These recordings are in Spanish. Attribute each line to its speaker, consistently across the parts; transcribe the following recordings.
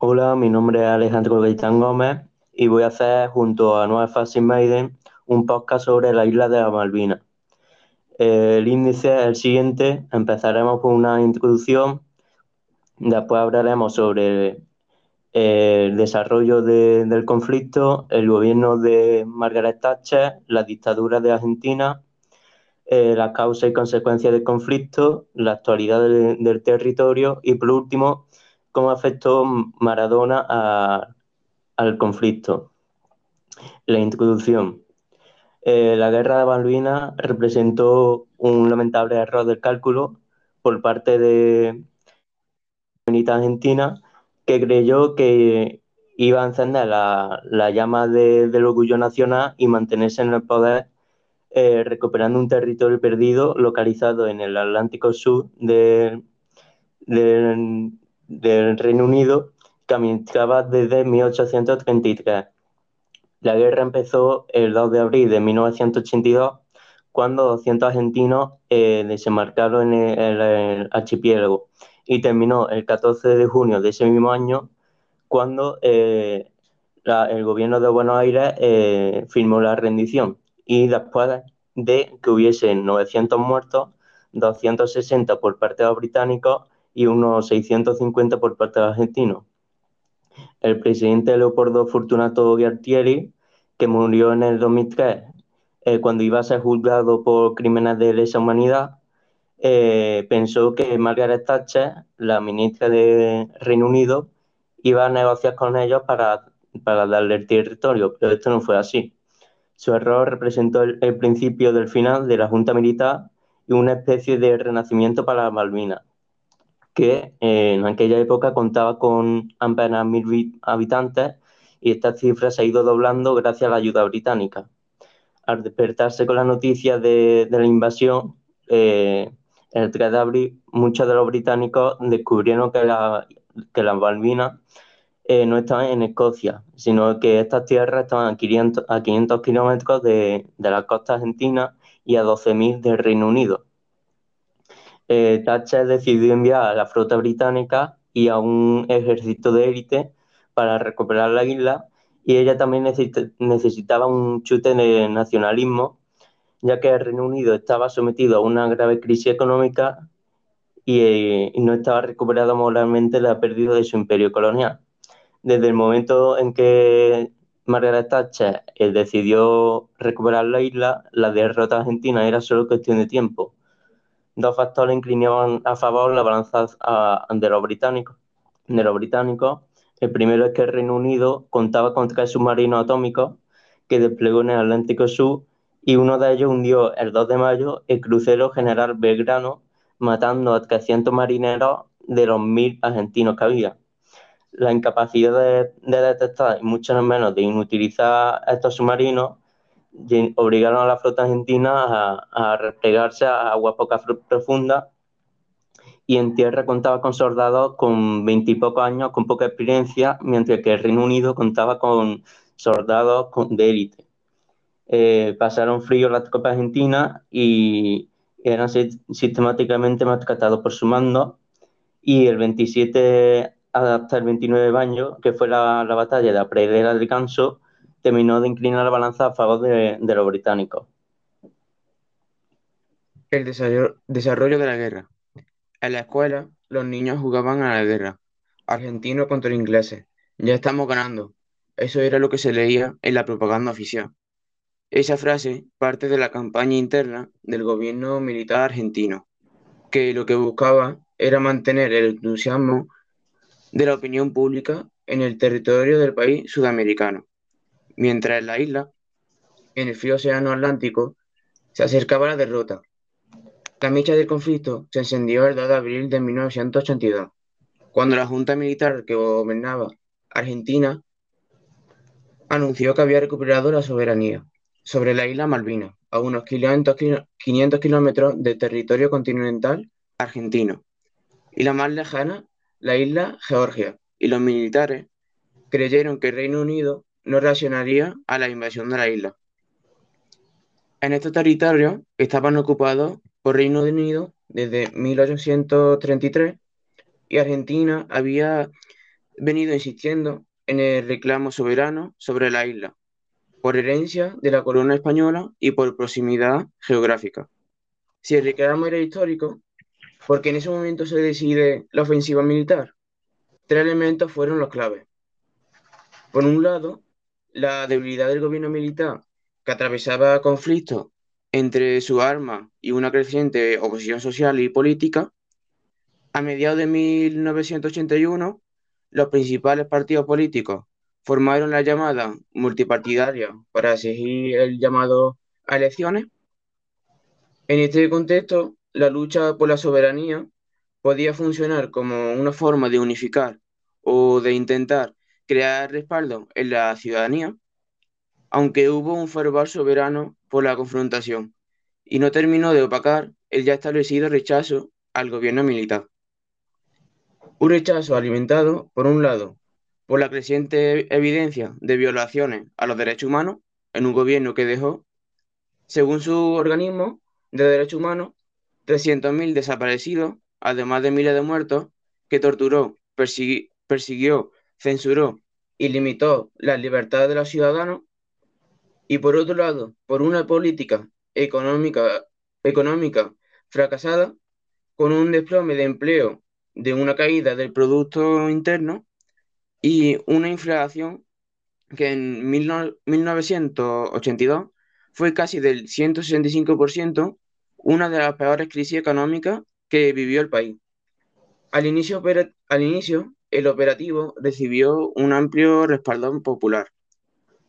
Speaker 1: Hola, mi nombre es Alejandro Gaitán Gómez y voy a hacer junto a Nueva Fascin Maiden un podcast sobre la isla de la Malvinas. El índice es el siguiente, empezaremos con una introducción, después hablaremos sobre el desarrollo del conflicto, el gobierno de Margaret Thatcher, la dictadura de Argentina, eh, las causas y consecuencias del conflicto, la actualidad del territorio y por último, cómo afectó Maradona al conflicto. La introducción. Eh, la guerra de Malvinas representó un lamentable error del cálculo por parte de la argentina que creyó que iba a encender la, llama del orgullo nacional y mantenerse en el poder eh, recuperando un territorio perdido localizado en el Atlántico Sur del, Reino Unido que administraba desde 1833. La guerra empezó el 2 de abril de 1982 cuando 200 argentinos eh, desembarcaron en el archipiélago y terminó el 14 de junio de ese mismo año cuando eh, el gobierno de Buenos Aires eh, firmó la rendición y después de que hubiese 900 muertos, 260 por parte de los británicos y unos 650 por parte de argentinos. El presidente Leopoldo Fortunato Gualtieri, que murió en el 2003 eh, cuando iba a ser juzgado por crímenes de lesa humanidad, eh, pensó que Margaret Thatcher, la ministra de Reino Unido, iba a negociar con ellos para, para darle el territorio, pero esto no fue así. Su error representó el, principio del final de la Junta Militar y una especie de renacimiento para Malvinas, que eh, en aquella época contaba con apenas mil habitantes y esta cifra se ha ido doblando gracias a la ayuda británica. Al despertarse con la noticia de, la invasión, eh, el 3 de abril, muchos de los británicos descubrieron que, la, que las Malvinas eh, no estaban en Escocia, sino que estas tierras estaban a 500, a 500 kilómetros de, la costa argentina y a 12.000 del Reino Unido. Eh, Thatcher decidió enviar a la flota británica y a un ejército de élite para recuperar la isla y ella también necesitaba un chute de nacionalismo ya que el Reino Unido estaba sometido a una grave crisis económica y, no estaba recuperado moralmente la pérdida de su imperio colonial. Desde el momento en que Margaret Thatcher eh, decidió recuperar la isla, la derrota argentina era solo cuestión de tiempo. Dos factores inclinaban a favor la balanza de los británicos. El primero es que el Reino Unido contaba con tres submarinos atómicos que desplegó en el Atlántico Sur y uno de ellos hundió el 2 de mayo el crucero General Belgrano, matando a 300 marineros de los mil argentinos que había. La incapacidad de, detectar y mucho menos de inutilizar estos submarinos obligaron a la flota argentina a, a replegarse a aguas poco profundas y en tierra contaba con soldados con veintipocos años con poca experiencia, mientras que el Reino Unido contaba con soldados de élite. Eh, pasaron frío las tropas argentinas y eran sistemáticamente maltratados por su mando. Y el 27 hasta el 29 de mayo, que fue la, batalla de la pradera del Canso, terminó de inclinar la balanza a favor de, los británicos.
Speaker 2: El desarrollo de la guerra. En la escuela, los niños jugaban a la guerra, argentinos contra ingleses. Ya estamos ganando. Eso era lo que se leía en la propaganda oficial. Esa frase parte de la campaña interna del gobierno militar argentino, que lo que buscaba era mantener el entusiasmo de la opinión pública en el territorio del país sudamericano, mientras en la isla, en el frío océano Atlántico, se acercaba la derrota. La mecha del conflicto se encendió el 2 de abril de 1982, cuando la junta militar que gobernaba Argentina anunció que había recuperado la soberanía sobre la isla Malvinas, a unos 500 kilómetros de territorio continental argentino, y la más lejana, la isla Georgia, y los militares creyeron que el Reino Unido no reaccionaría a la invasión de la isla. En estos territorios estaban ocupados por Reino Unido desde 1833 y Argentina había venido insistiendo en el reclamo soberano sobre la isla, por herencia de la corona española y por proximidad geográfica. Si el reclamo era histórico, porque en ese momento se decide la ofensiva militar, tres elementos fueron los claves. Por un lado, la debilidad del gobierno militar, que atravesaba conflictos entre su arma y una creciente oposición social y política, a mediados de 1981, los principales partidos políticos formaron la llamada multipartidaria para exigir el llamado a elecciones. En este contexto, la lucha por la soberanía podía funcionar como una forma de unificar o de intentar crear respaldo en la ciudadanía, aunque hubo un fervor soberano por la confrontación y no terminó de opacar el ya establecido rechazo al gobierno militar. Un rechazo alimentado, por un lado, por la creciente evidencia de violaciones a los derechos humanos en un gobierno que dejó, según su organismo de derechos humanos, 300.000 desaparecidos, además de miles de muertos, que torturó, persiguió, censuró y limitó las libertades de los ciudadanos, y por otro lado, por una política económica, económica fracasada, con un desplome de empleo, de una caída del Producto Interno y una inflación que en 1982 fue casi del 165%, una de las peores crisis económicas que vivió el país. Al inicio, al inicio, el operativo recibió un amplio respaldo popular.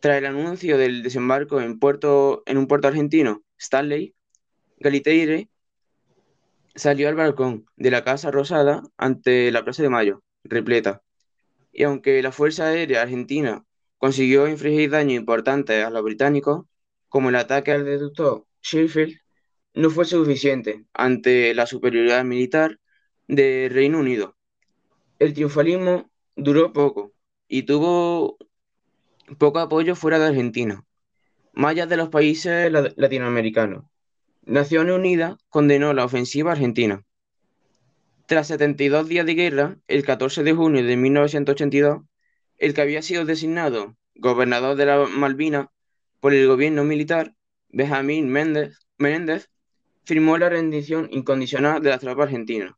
Speaker 2: Tras el anuncio del desembarco en, un puerto argentino, Stanley, Galiteire salió al balcón de la Casa Rosada ante la Plaza de Mayo, repleta. Y aunque la Fuerza Aérea Argentina consiguió infligir daños importantes a los británicos, como el ataque al deductor Sheffield, no fue suficiente ante la superioridad militar del Reino Unido. El triunfalismo duró poco y tuvo poco apoyo fuera de Argentina, más allá de los países latinoamericanos. Naciones Unidas condenó la ofensiva argentina. Tras 72 días de guerra, el 14 de junio de 1982, el que había sido designado gobernador de la Malvinas por el gobierno militar, Benjamín Menéndez, firmó la rendición incondicional de las tropas argentinas.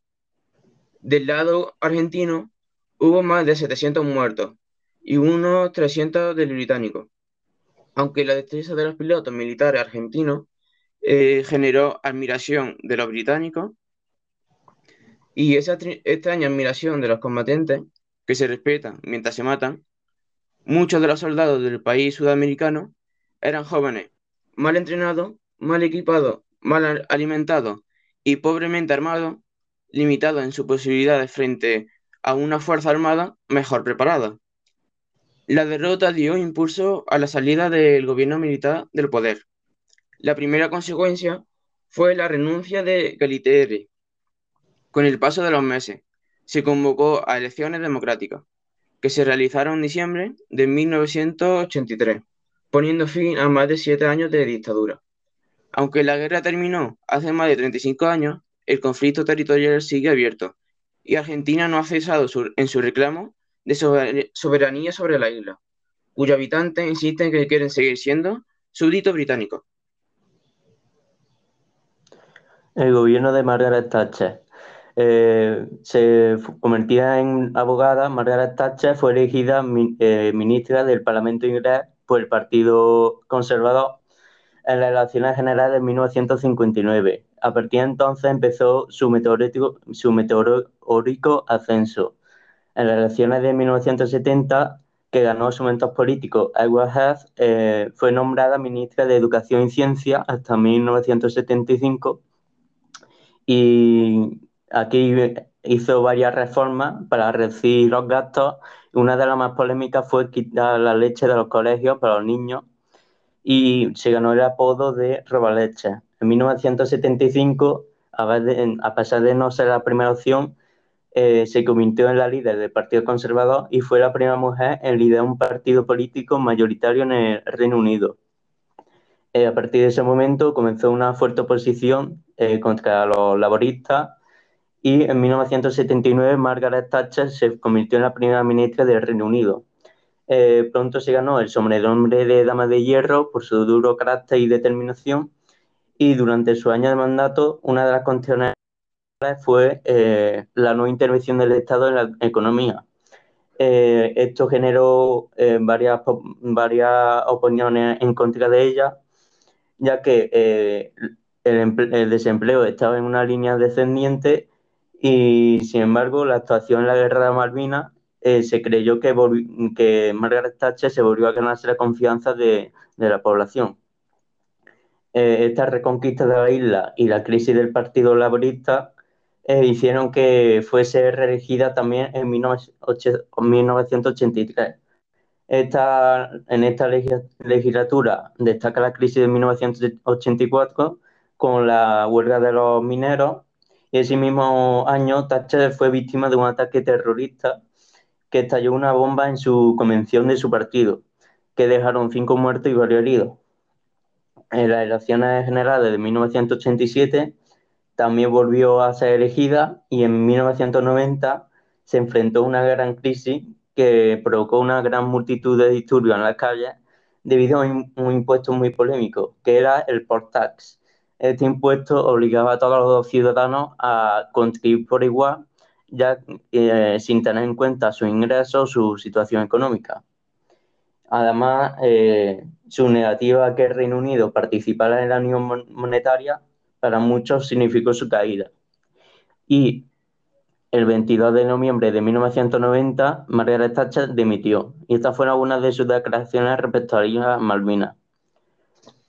Speaker 2: Del lado argentino hubo más de 700 muertos y unos 300 del británico. Aunque la destreza de los pilotos militares argentinos eh, generó admiración de los británicos y esa extraña admiración de los combatientes que se respetan mientras se matan, muchos de los soldados del país sudamericano eran jóvenes, mal entrenados, mal equipados, mal alimentados y pobremente armados, limitados en sus posibilidades frente a una fuerza armada mejor preparada. La derrota dio impulso a la salida del gobierno militar del poder la primera consecuencia fue la renuncia de Galitieri. Con el paso de los meses, se convocó a elecciones democráticas, que se realizaron en diciembre de 1983, poniendo fin a más de siete años de dictadura. Aunque la guerra terminó hace más de 35 años, el conflicto territorial sigue abierto y Argentina no ha cesado en su reclamo de soberanía sobre la isla, cuyos habitantes insisten que quieren seguir siendo súbditos británicos.
Speaker 1: El gobierno de Margaret Thatcher eh, se convertía en abogada. Margaret Thatcher fue elegida eh, ministra del Parlamento inglés por el Partido Conservador en las elecciones generales de 1959. A partir de entonces empezó su meteórico, ascenso. En las elecciones de 1970, que ganó su mentor político Edward Heath, eh, fue nombrada ministra de Educación y Ciencia hasta 1975 y aquí hizo varias reformas para reducir los gastos. Una de las más polémicas fue quitar la leche de los colegios para los niños y se ganó el apodo de robaleche. En 1975, a, pesar de no ser la primera opción, eh, se convirtió en la líder del Partido Conservador y fue la primera mujer en liderar un partido político mayoritario en el Reino Unido. Eh, a partir de ese momento comenzó una fuerte oposición eh, contra los laboristas y en 1979 Margaret Thatcher se convirtió en la primera ministra del Reino Unido. Eh, pronto se ganó el sobrenombre de Dama de Hierro por su duro carácter y determinación y durante su año de mandato una de las condiciones fue eh, la no intervención del Estado en la economía. Eh, esto generó varias, varias opiniones en contra de ella, ya que el, desempleo estaba en una línea descendiente y, sin embargo, la actuación en la guerra de Malvinas eh, se creyó que Margaret Thatcher se volvió a ganarse la confianza de, la población. Eh, esta reconquista de la isla y la crisis del Partido Laborista eh, hicieron que fuese reelegida también en 1983. Esta, en esta legislatura destaca la crisis de 1984 con la huelga de los mineros y ese mismo año Thatcher fue víctima de un ataque terrorista que estalló una bomba en su convención de su partido, que dejaron cinco muertos y varios heridos. En las elecciones generales de 1987 también volvió a ser elegida y en 1990 se enfrentó a una gran crisis que provocó una gran multitud de disturbios en las calles debido a un impuesto muy polémico, que era el port tax. Este impuesto obligaba a todos los ciudadanos a contribuir por igual ya eh, sin tener en cuenta su ingreso o su situación económica. Además, eh, su negativa a que el Reino Unido participara en la Unión Monetaria para muchos significó su caída. Y el 22 de noviembre de 1990, Margaret Thatcher dimitió. Y estas fueron algunas de sus declaraciones respecto a las Malvinas.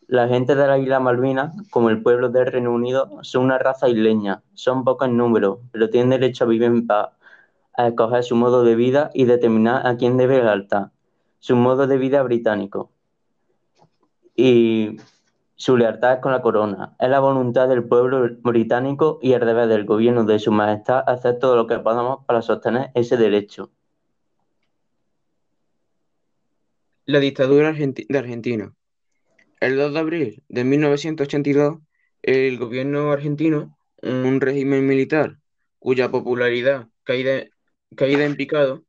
Speaker 1: La gente de la isla Malvinas, como el pueblo del Reino Unido, son una raza isleña. Son pocos en número, pero tienen derecho a vivir en paz, a escoger su modo de vida y determinar a quién debe lealtad. Su modo de vida británico. Y su lealtad con la corona. Es la voluntad del pueblo británico y el deber del gobierno de su majestad hacer todo lo que podamos para sostener ese derecho.
Speaker 2: La dictadura de Argentina. El 2 de abril de 1982, el gobierno argentino, un régimen militar cuya popularidad caída, en picado,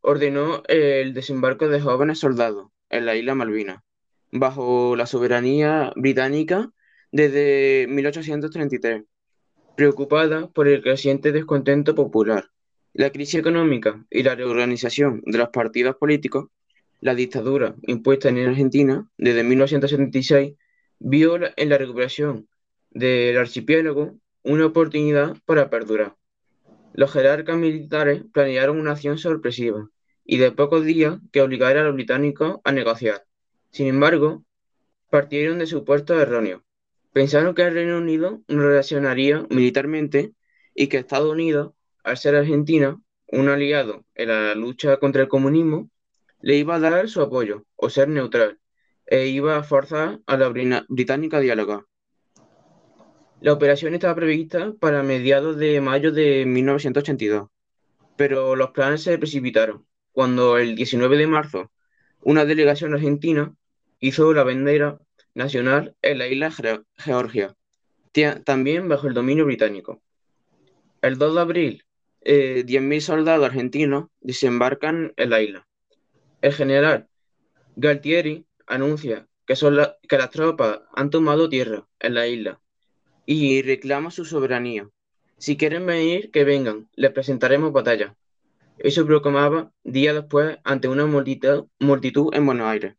Speaker 2: ordenó el desembarco de jóvenes soldados en la isla Malvinas, bajo la soberanía británica desde 1833, preocupada por el creciente descontento popular, la crisis económica y la reorganización de los partidos políticos la dictadura impuesta en Argentina desde 1976 vio en la recuperación del archipiélago una oportunidad para perdurar. Los jerarcas militares planearon una acción sorpresiva y de pocos días que obligara a los británicos a negociar. Sin embargo, partieron de su puesto erróneo. Pensaron que el Reino Unido no reaccionaría militarmente y que Estados Unidos, al ser Argentina, un aliado en la lucha contra el comunismo, le iba a dar su apoyo o ser neutral e iba a forzar a la británica a dialogar. La operación estaba prevista para mediados de mayo de 1982, pero los planes se precipitaron cuando el 19 de marzo una delegación argentina hizo la bandera nacional en la isla Georgia, también bajo el dominio británico. El 2 de abril, 10.000 eh, soldados argentinos desembarcan en la isla. El general Galtieri anuncia que, que las tropas han tomado tierra en la isla y reclama su soberanía. Si quieren venir, que vengan, les presentaremos batalla. Eso proclamaba días después ante una multitud, en Buenos Aires.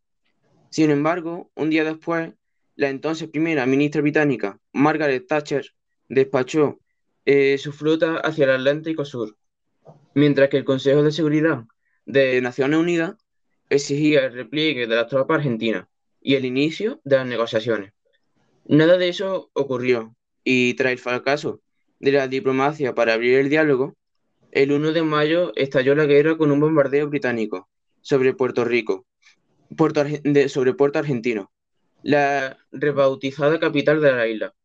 Speaker 2: Sin embargo, un día después, la entonces primera ministra británica, Margaret Thatcher, despachó eh, su flota hacia el Atlántico Sur, mientras que el Consejo de Seguridad de Naciones Unidas exigía el repliegue de las tropas argentinas y el inicio de las negociaciones. Nada de eso ocurrió, y tras el fracaso de la diplomacia para abrir el diálogo, el 1 de mayo estalló la guerra con un bombardeo británico sobre Puerto Rico, sobre Puerto Argentino, la rebautizada capital de la isla.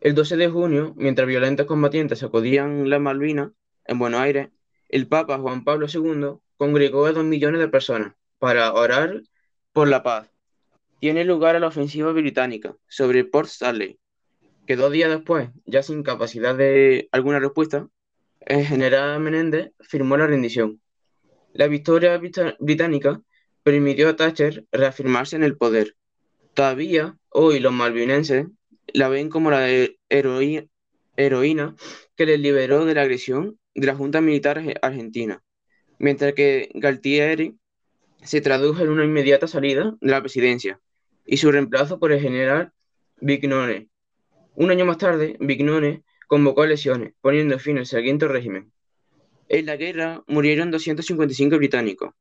Speaker 2: El 12 de junio, mientras violentos combatientes sacudían la Malvinas en Buenos Aires, el Papa Juan Pablo II congregó a dos millones de personas para orar por la paz. Tiene lugar la ofensiva británica sobre Port Stanley. que dos días después, ya sin capacidad de alguna respuesta, el general Menéndez firmó la rendición. La victoria británica permitió a Thatcher reafirmarse en el poder. Todavía, hoy los malvinenses la ven como la heroína que les liberó de la agresión de la Junta Militar Argentina, mientras que Galtieri se tradujo en una inmediata salida de la presidencia y su reemplazo por el general Vignone. Un año más tarde, Vignone convocó elecciones, poniendo fin al siguiente régimen. En la guerra murieron 255 británicos,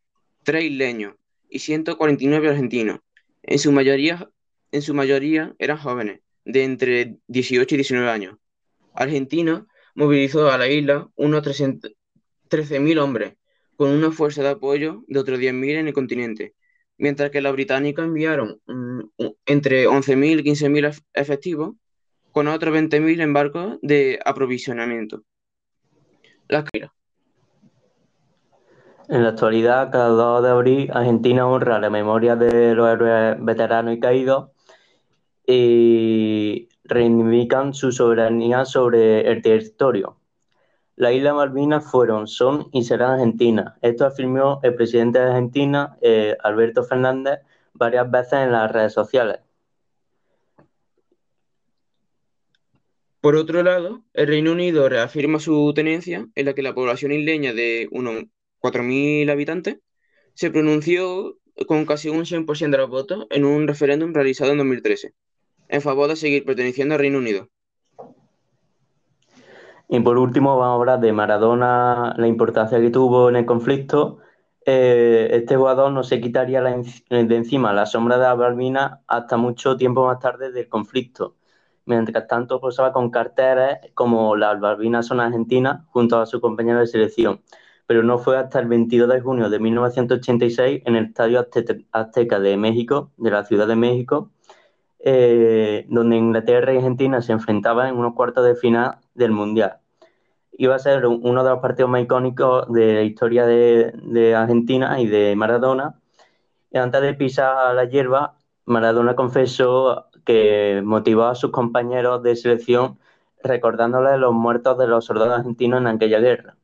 Speaker 2: 3 isleños y 149 argentinos. En su mayoría, en su mayoría eran jóvenes, de entre 18 y 19 años. Argentina movilizó a la isla unos 13.000 hombres, con una fuerza de apoyo de otros 10.000 en el continente, mientras que los británicos enviaron mm, entre 11.000 y 15.000 efectivos, con otros 20.000 en barcos de aprovisionamiento. Las
Speaker 1: en la actualidad, cada 2 de abril, Argentina honra la memoria de los héroes veteranos y caídos y reivindican su soberanía sobre el territorio. Las Islas Malvinas fueron, son y serán argentinas. Esto afirmó el presidente de Argentina, eh, Alberto Fernández, varias veces en las redes sociales.
Speaker 2: Por otro lado, el Reino Unido reafirma su tenencia en la que la población isleña de unos 4.000 habitantes se pronunció con casi un 100% de los votos en un referéndum realizado en 2013 en favor de seguir perteneciendo al Reino Unido.
Speaker 1: Y por último, vamos a hablar de Maradona, la importancia que tuvo en el conflicto. Eh, este jugador no se quitaría de encima la sombra de la hasta mucho tiempo más tarde del conflicto. Mientras tanto, posaba con carteles como las Balbinas son argentinas junto a su compañero de selección. Pero no fue hasta el 22 de junio de 1986 en el Estadio Azteca de México, de la Ciudad de México, eh, donde Inglaterra y Argentina se enfrentaban en unos cuartos de final del Mundial. Iba a ser uno de los partidos más icónicos de la historia de, Argentina y de Maradona. Y antes de pisar la hierba, Maradona confesó que motivó a sus compañeros de selección recordándoles los muertos de los soldados argentinos en aquella guerra.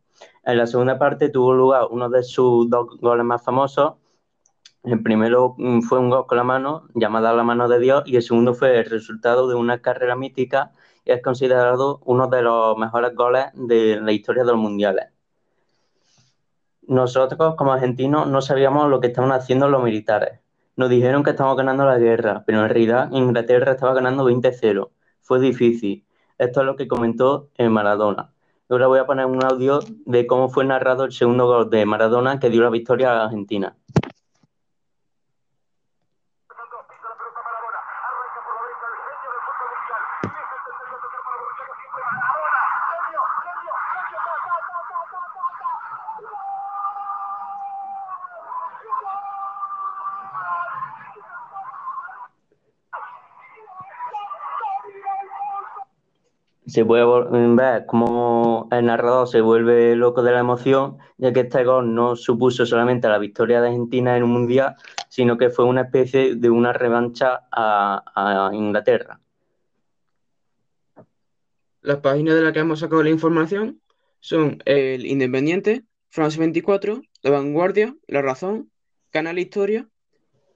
Speaker 1: En la segunda parte tuvo lugar uno de sus dos goles más famosos, el primero mm, fue un gol con la mano, llamada la mano de Dios, y el segundo fue el resultado de una carrera mítica y es considerado uno de los mejores goles de la historia de los mundiales. Nosotros, como argentinos, no sabíamos lo que estaban haciendo los militares. Nos dijeron que estábamos ganando la guerra, pero en realidad Inglaterra estaba ganando 20-0. Fue difícil. Esto es lo que comentó en Maradona. Ahora voy a poner un audio de cómo fue narrado el segundo gol de Maradona que dio la victoria a Argentina. Se puede ver cómo el narrador se vuelve loco de la emoción, ya que este gol no supuso solamente la victoria de Argentina en un mundial, sino que fue una especie de una revancha a, Inglaterra.
Speaker 2: Las páginas de las que hemos sacado la información son El Independiente, France 24, La Vanguardia, La Razón, Canal Historia.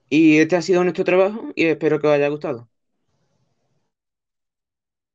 Speaker 2: Y este ha sido nuestro trabajo y espero que os haya gustado.